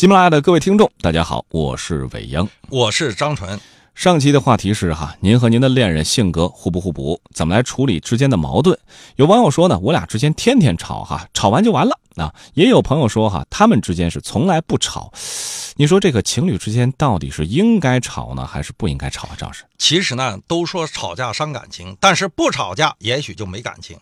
喜马拉雅的各位听众，大家好，我是伟英，我是张纯。上期的话题是哈，您和您的恋人性格互不互补？怎么来处理之间的矛盾？有网友说呢，我俩之间天天吵哈，吵完就完了啊。也有朋友说哈，他们之间是从来不吵。你说这个情侣之间到底是应该吵呢，还是不应该吵啊？张师，其实呢，都说吵架伤感情，但是不吵架也许就没感情。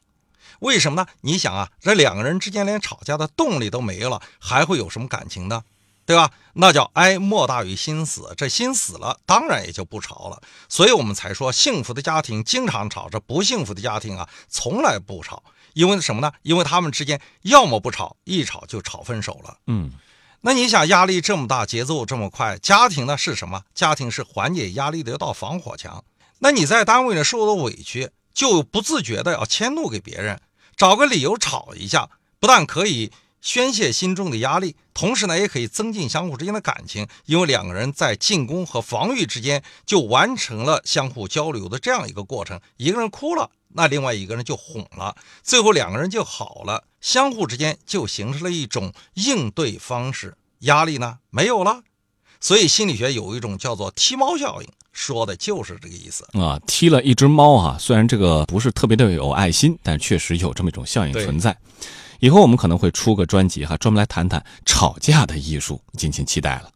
为什么呢？你想啊，这两个人之间连吵架的动力都没了，还会有什么感情呢？对吧？那叫哀莫大于心死，这心死了，当然也就不吵了。所以我们才说，幸福的家庭经常吵，这不幸福的家庭啊，从来不吵。因为什么呢？因为他们之间要么不吵，一吵就吵分手了。嗯，那你想，压力这么大，节奏这么快，家庭呢是什么？家庭是缓解压力的一道防火墙。那你在单位呢受了委屈，就不自觉的要迁怒给别人，找个理由吵一下，不但可以。宣泄心中的压力，同时呢，也可以增进相互之间的感情，因为两个人在进攻和防御之间就完成了相互交流的这样一个过程。一个人哭了，那另外一个人就哄了，最后两个人就好了，相互之间就形成了一种应对方式，压力呢没有了。所以心理学有一种叫做踢猫效应，说的就是这个意思啊。踢了一只猫啊，虽然这个不是特别的有爱心，但确实有这么一种效应存在。以后我们可能会出个专辑哈，专门来谈谈吵架的艺术，敬请期待了。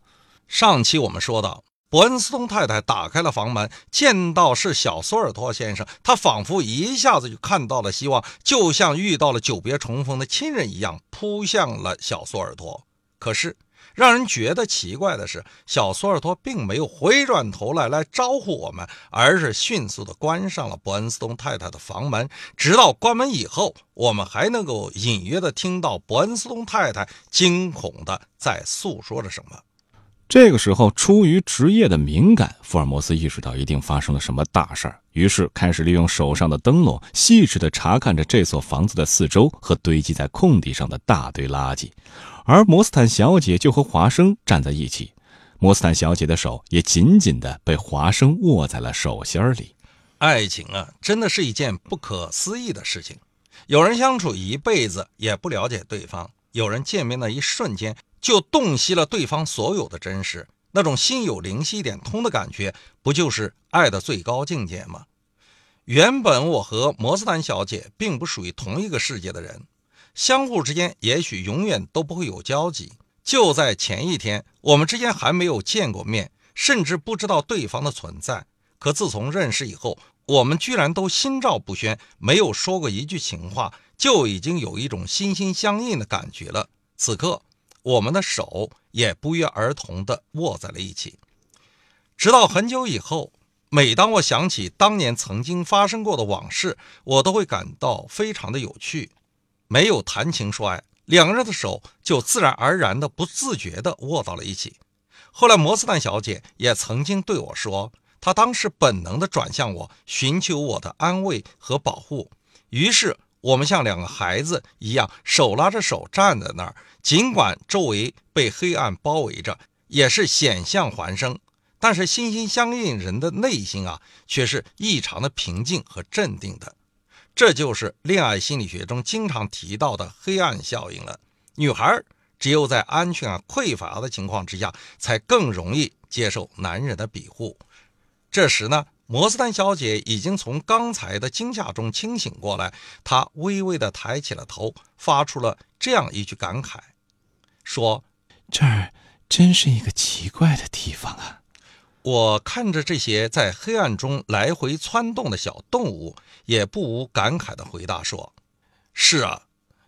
上期我们说到，伯恩斯通太太打开了房门，见到是小索尔托先生，她仿佛一下子就看到了希望，就像遇到了久别重逢的亲人一样，扑向了小索尔托。可是。让人觉得奇怪的是，小索尔托并没有回转头来来招呼我们，而是迅速地关上了伯恩斯通太太的房门。直到关门以后，我们还能够隐约地听到伯恩斯通太太惊恐地在诉说着什么。这个时候，出于职业的敏感，福尔摩斯意识到一定发生了什么大事儿，于是开始利用手上的灯笼，细致地查看着这所房子的四周和堆积在空地上的大堆垃圾。而摩斯坦小姐就和华生站在一起，摩斯坦小姐的手也紧紧地被华生握在了手心里。爱情啊，真的是一件不可思议的事情。有人相处一辈子也不了解对方，有人见面的一瞬间就洞悉了对方所有的真实，那种心有灵犀一点通的感觉，不就是爱的最高境界吗？原本我和摩斯坦小姐并不属于同一个世界的人。相互之间也许永远都不会有交集。就在前一天，我们之间还没有见过面，甚至不知道对方的存在。可自从认识以后，我们居然都心照不宣，没有说过一句情话，就已经有一种心心相印的感觉了。此刻，我们的手也不约而同地握在了一起。直到很久以后，每当我想起当年曾经发生过的往事，我都会感到非常的有趣。没有谈情说爱，两个人的手就自然而然的、不自觉的握到了一起。后来，摩斯坦小姐也曾经对我说，她当时本能的转向我，寻求我的安慰和保护。于是，我们像两个孩子一样，手拉着手站在那儿，尽管周围被黑暗包围着，也是险象环生，但是心心相印人的内心啊，却是异常的平静和镇定的。这就是恋爱心理学中经常提到的黑暗效应了。女孩只有在安全感匮乏的情况之下，才更容易接受男人的庇护。这时呢，摩斯坦小姐已经从刚才的惊吓中清醒过来，她微微的抬起了头，发出了这样一句感慨，说：“这儿真是一个奇怪的地方啊。”我看着这些在黑暗中来回窜动的小动物，也不无感慨的回答说：“是啊，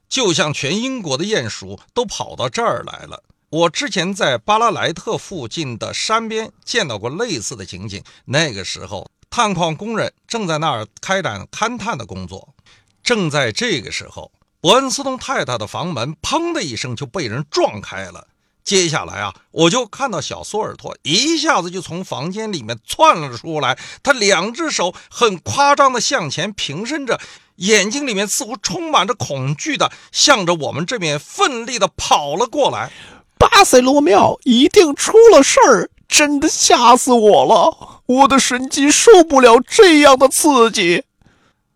就像全英国的鼹鼠都跑到这儿来了。我之前在巴拉莱特附近的山边见到过类似的情景，那个时候探矿工人正在那儿开展勘探的工作。正在这个时候，伯恩斯通太太的房门砰的一声就被人撞开了。”接下来啊，我就看到小索尔托一下子就从房间里面窜了出来，他两只手很夸张的向前平伸着，眼睛里面似乎充满着恐惧的，向着我们这边奋力的跑了过来。巴塞罗庙一定出了事儿，真的吓死我了，我的神经受不了这样的刺激。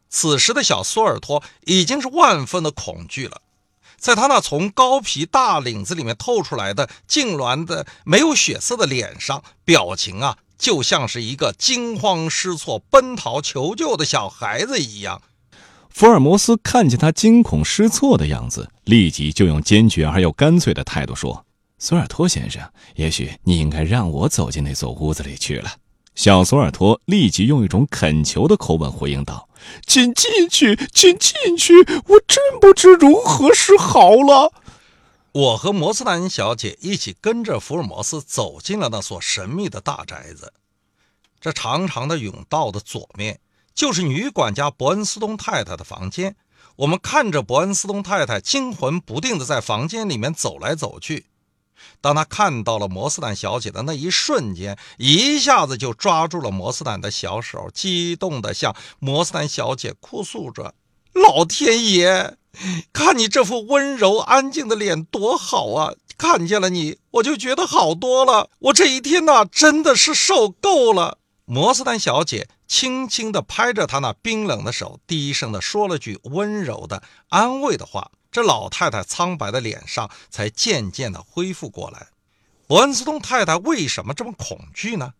此时的小苏尔托已经是万分的恐惧了。在他那从高皮大领子里面透出来的痉挛的没有血色的脸上，表情啊，就像是一个惊慌失措、奔逃求救的小孩子一样。福尔摩斯看见他惊恐失措的样子，立即就用坚决而又干脆的态度说：“索尔托先生，也许你应该让我走进那座屋子里去了。”小索尔托立即用一种恳求的口吻回应道：“请进去，请进去，我真不知如何是好了。”我和摩斯坦小姐一起跟着福尔摩斯走进了那所神秘的大宅子。这长长的甬道的左面。就是女管家伯恩斯通太太的房间。我们看着伯恩斯通太太惊魂不定地在房间里面走来走去。当他看到了摩斯坦小姐的那一瞬间，一下子就抓住了摩斯坦的小手，激动地向摩斯坦小姐哭诉着：“老天爷，看你这副温柔安静的脸多好啊！看见了你，我就觉得好多了。我这一天呐，真的是受够了。”摩斯坦小姐。轻轻地拍着他那冰冷的手，低声地说了句温柔的安慰的话。这老太太苍白的脸上才渐渐的恢复过来。伯恩斯通太太为什么这么恐惧呢？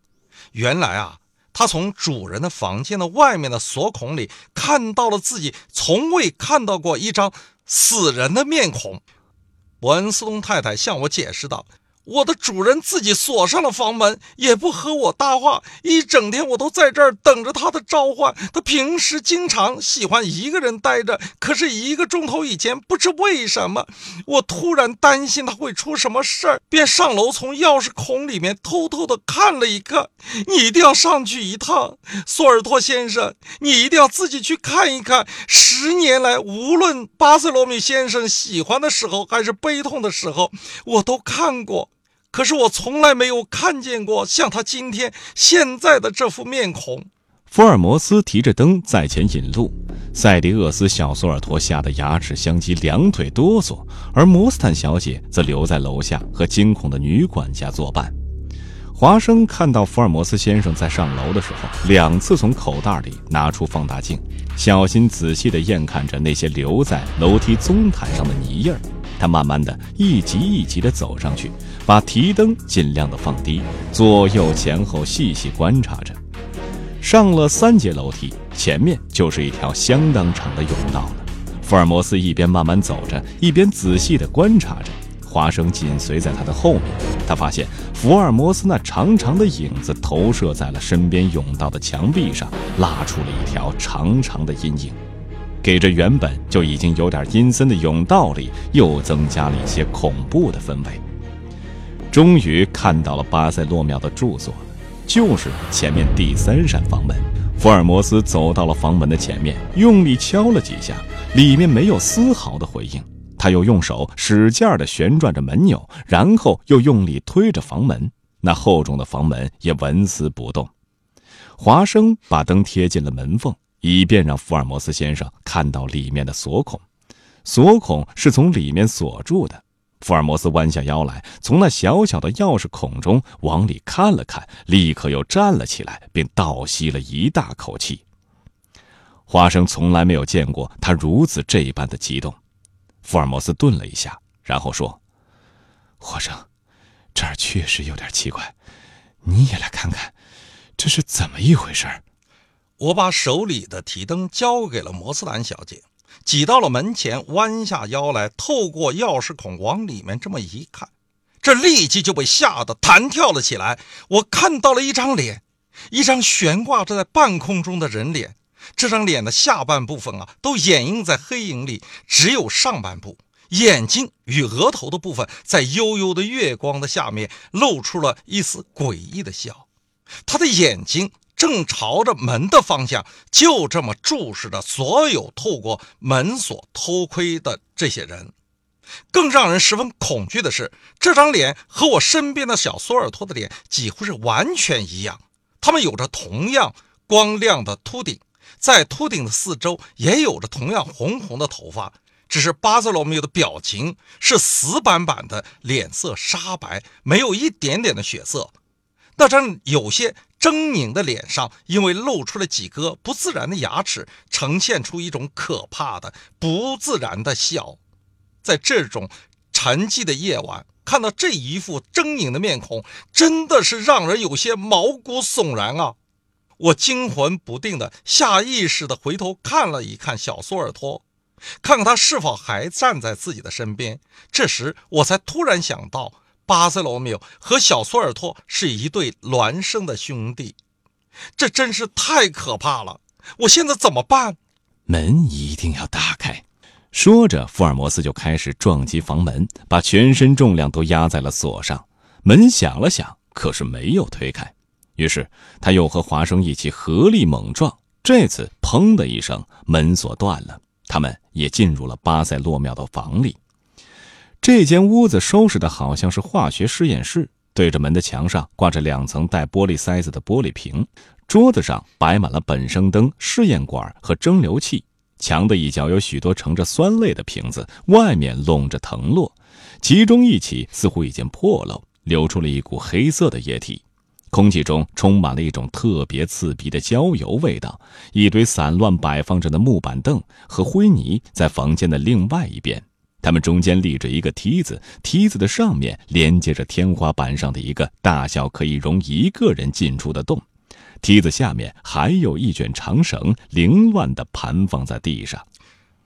原来啊，她从主人的房间的外面的锁孔里看到了自己从未看到过一张死人的面孔。伯恩斯通太太向我解释道。我的主人自己锁上了房门，也不和我搭话。一整天我都在这儿等着他的召唤。他平时经常喜欢一个人待着，可是一个钟头以前，不知为什么，我突然担心他会出什么事儿，便上楼从钥匙孔里面偷偷的看了一看。你一定要上去一趟，索尔托先生，你一定要自己去看一看。十年来，无论巴塞罗米先生喜欢的时候还是悲痛的时候，我都看过。可是我从来没有看见过像他今天现在的这副面孔。福尔摩斯提着灯在前引路，塞迪厄斯小索尔托吓得牙齿相击，两腿哆嗦，而摩斯坦小姐则留在楼下和惊恐的女管家作伴。华生看到福尔摩斯先生在上楼的时候，两次从口袋里拿出放大镜，小心仔细地验看着那些留在楼梯棕毯上的泥印儿。他慢慢的一级一级地走上去，把提灯尽量的放低，左右前后细细观察着。上了三节楼梯，前面就是一条相当长的甬道了。福尔摩斯一边慢慢走着，一边仔细地观察着。华生紧随在他的后面，他发现福尔摩斯那长长的影子投射在了身边甬道的墙壁上，拉出了一条长长的阴影。给这原本就已经有点阴森的甬道里又增加了一些恐怖的氛围。终于看到了巴塞洛庙的住所，就是前面第三扇房门。福尔摩斯走到了房门的前面，用力敲了几下，里面没有丝毫的回应。他又用手使劲地旋转着门钮，然后又用力推着房门，那厚重的房门也纹丝不动。华生把灯贴进了门缝。以便让福尔摩斯先生看到里面的锁孔，锁孔是从里面锁住的。福尔摩斯弯下腰来，从那小小的钥匙孔中往里看了看，立刻又站了起来，并倒吸了一大口气。花生从来没有见过他如此这般的激动。福尔摩斯顿了一下，然后说：“花生，这儿确实有点奇怪，你也来看看，这是怎么一回事？”我把手里的提灯交给了摩斯兰小姐，挤到了门前，弯下腰来，透过钥匙孔往里面这么一看，这立即就被吓得弹跳了起来。我看到了一张脸，一张悬挂着在半空中的人脸。这张脸的下半部分啊，都掩映在黑影里，只有上半部眼睛与额头的部分，在悠悠的月光的下面，露出了一丝诡异的笑。他的眼睛。正朝着门的方向，就这么注视着所有透过门锁偷窥的这些人。更让人十分恐惧的是，这张脸和我身边的小索尔托的脸几乎是完全一样。他们有着同样光亮的秃顶，在秃顶的四周也有着同样红红的头发。只是巴塞罗缪的表情是死板板的，脸色沙白，没有一点点的血色。那张有些。狰狞的脸上，因为露出了几颗不自然的牙齿，呈现出一种可怕的不自然的笑。在这种沉寂的夜晚，看到这一副狰狞的面孔，真的是让人有些毛骨悚然啊！我惊魂不定的下意识的回头看了一看小苏尔托，看看他是否还站在自己的身边。这时，我才突然想到，巴塞罗缪和小索尔托是一对孪生的兄弟，这真是太可怕了！我现在怎么办？门一定要打开。说着，福尔摩斯就开始撞击房门，把全身重量都压在了锁上。门响了响，可是没有推开。于是他又和华生一起合力猛撞，这次“砰”的一声，门锁断了，他们也进入了巴塞洛庙的房里。这间屋子收拾的好像是化学实验室，对着门的墙上挂着两层带玻璃塞子的玻璃瓶，桌子上摆满了本生灯、试验管和蒸馏器，墙的一角有许多盛着酸类的瓶子，外面笼着藤络，其中一起似乎已经破漏，流出了一股黑色的液体。空气中充满了一种特别刺鼻的焦油味道。一堆散乱摆放着的木板凳和灰泥在房间的另外一边，它们中间立着一个梯子，梯子的上面连接着天花板上的一个大小可以容一个人进出的洞。梯子下面还有一卷长绳，凌乱地盘放在地上。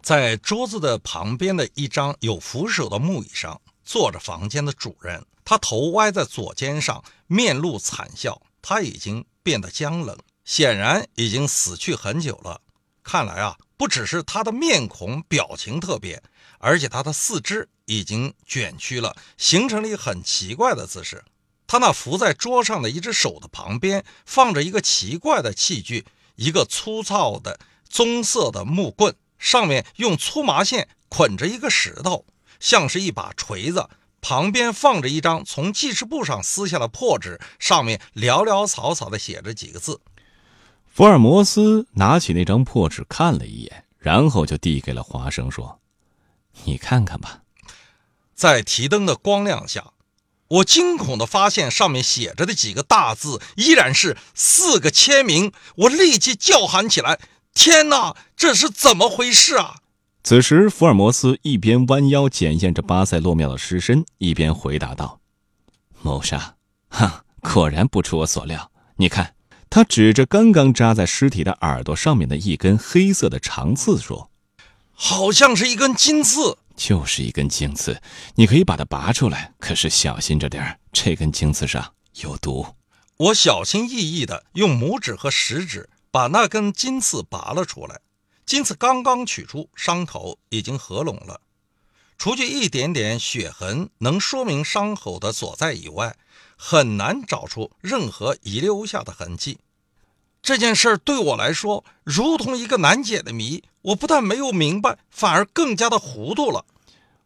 在桌子的旁边的一张有扶手的木椅上，坐着房间的主人。他头歪在左肩上，面露惨笑。他已经变得僵冷，显然已经死去很久了。看来啊，不只是他的面孔表情特别，而且他的四肢已经卷曲了，形成了一个很奇怪的姿势。他那伏在桌上的一只手的旁边放着一个奇怪的器具，一个粗糙的棕色的木棍，上面用粗麻线捆着一个石头，像是一把锤子。旁边放着一张从记事簿上撕下的破纸，上面潦潦草草地写着几个字。福尔摩斯拿起那张破纸看了一眼，然后就递给了华生，说：“你看看吧。”在提灯的光亮下，我惊恐地发现上面写着的几个大字依然是四个签名。我立即叫喊起来：“天哪，这是怎么回事啊！”此时，福尔摩斯一边弯腰检验着巴塞洛庙的尸身，一边回答道：“谋杀，哈，果然不出我所料。你看。”他指着刚刚扎在尸体的耳朵上面的一根黑色的长刺说：“好像是一根金刺，就是一根金刺。你可以把它拔出来，可是小心着点这根金刺上有毒。”我小心翼翼地用拇指和食指把那根金刺拔了出来。金刺刚刚取出，伤口已经合拢了，除去一点点血痕能说明伤口的所在以外，很难找出任何遗留下的痕迹。这件事对我来说如同一个难解的谜，我不但没有明白，反而更加的糊涂了。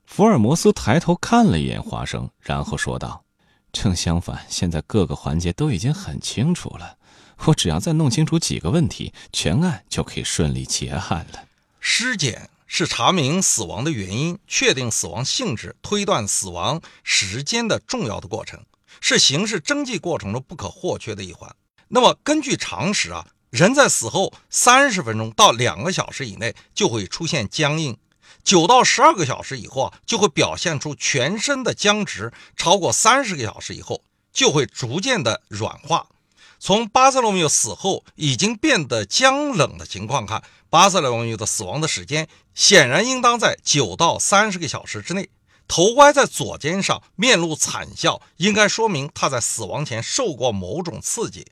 福尔摩斯抬头看了一眼华生，然后说道：“正相反，现在各个环节都已经很清楚了。”我只要再弄清楚几个问题，全案就可以顺利结案了。尸检是查明死亡的原因、确定死亡性质、推断死亡时间的重要的过程，是刑事侦缉过程中不可或缺的一环。那么，根据常识啊，人在死后三十分钟到两个小时以内就会出现僵硬，九到十二个小时以后啊就会表现出全身的僵直，超过三十个小时以后就会逐渐的软化。从巴塞罗缪死后已经变得僵冷的情况看，巴塞罗缪的死亡的时间显然应当在九到三十个小时之内。头歪在左肩上，面露惨笑，应该说明他在死亡前受过某种刺激。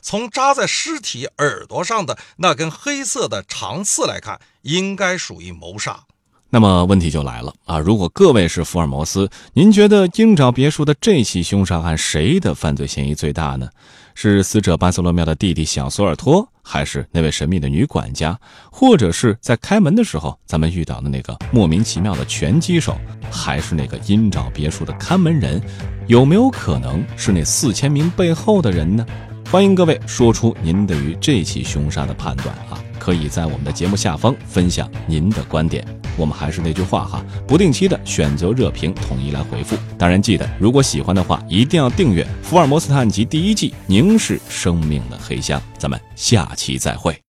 从扎在尸体耳朵上的那根黑色的长刺来看，应该属于谋杀。那么问题就来了啊！如果各位是福尔摩斯，您觉得鹰爪别墅的这起凶杀案谁的犯罪嫌疑最大呢？是死者巴塞罗庙的弟弟小索尔托，还是那位神秘的女管家，或者是在开门的时候咱们遇到的那个莫名其妙的拳击手，还是那个阴沼别墅的看门人？有没有可能是那四千名背后的人呢？欢迎各位说出您对于这起凶杀的判断啊！可以在我们的节目下方分享您的观点。我们还是那句话哈，不定期的选择热评统一来回复。当然记得，如果喜欢的话，一定要订阅《福尔摩斯探案集》第一季《凝视生命的黑箱》。咱们下期再会。